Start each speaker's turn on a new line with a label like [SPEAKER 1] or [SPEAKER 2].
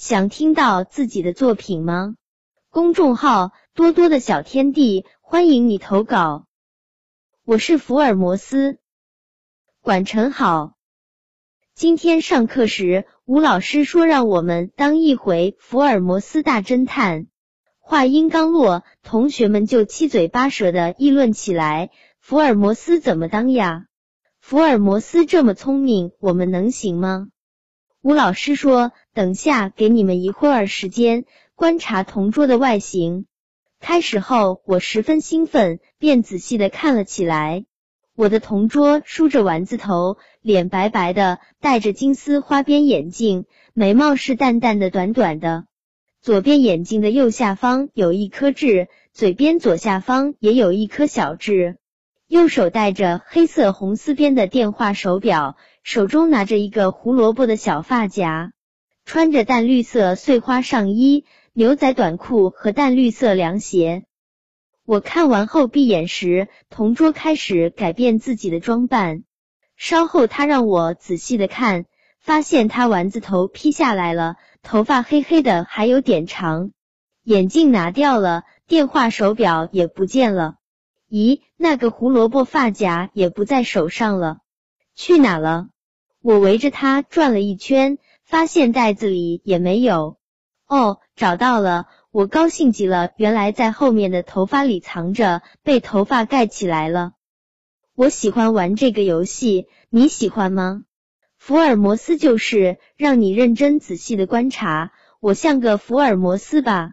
[SPEAKER 1] 想听到自己的作品吗？公众号多多的小天地，欢迎你投稿。我是福尔摩斯，管晨好。今天上课时，吴老师说让我们当一回福尔摩斯大侦探。话音刚落，同学们就七嘴八舌的议论起来：“福尔摩斯怎么当呀？福尔摩斯这么聪明，我们能行吗？”吴老师说：“等下给你们一会儿时间观察同桌的外形。”开始后，我十分兴奋，便仔细的看了起来。我的同桌梳着丸子头，脸白白的，戴着金丝花边眼镜，眉毛是淡淡的、短短的。左边眼睛的右下方有一颗痣，嘴边左下方也有一颗小痣。右手戴着黑色红丝边的电话手表，手中拿着一个胡萝卜的小发夹，穿着淡绿色碎花上衣、牛仔短裤和淡绿色凉鞋。我看完后闭眼时，同桌开始改变自己的装扮。稍后他让我仔细的看，发现他丸子头披下来了。头发黑黑的，还有点长，眼镜拿掉了，电话手表也不见了。咦，那个胡萝卜发夹也不在手上了，去哪了？我围着他转了一圈，发现袋子里也没有。哦，找到了！我高兴极了，原来在后面的头发里藏着，被头发盖起来了。我喜欢玩这个游戏，你喜欢吗？福尔摩斯就是让你认真仔细的观察，我像个福尔摩斯吧。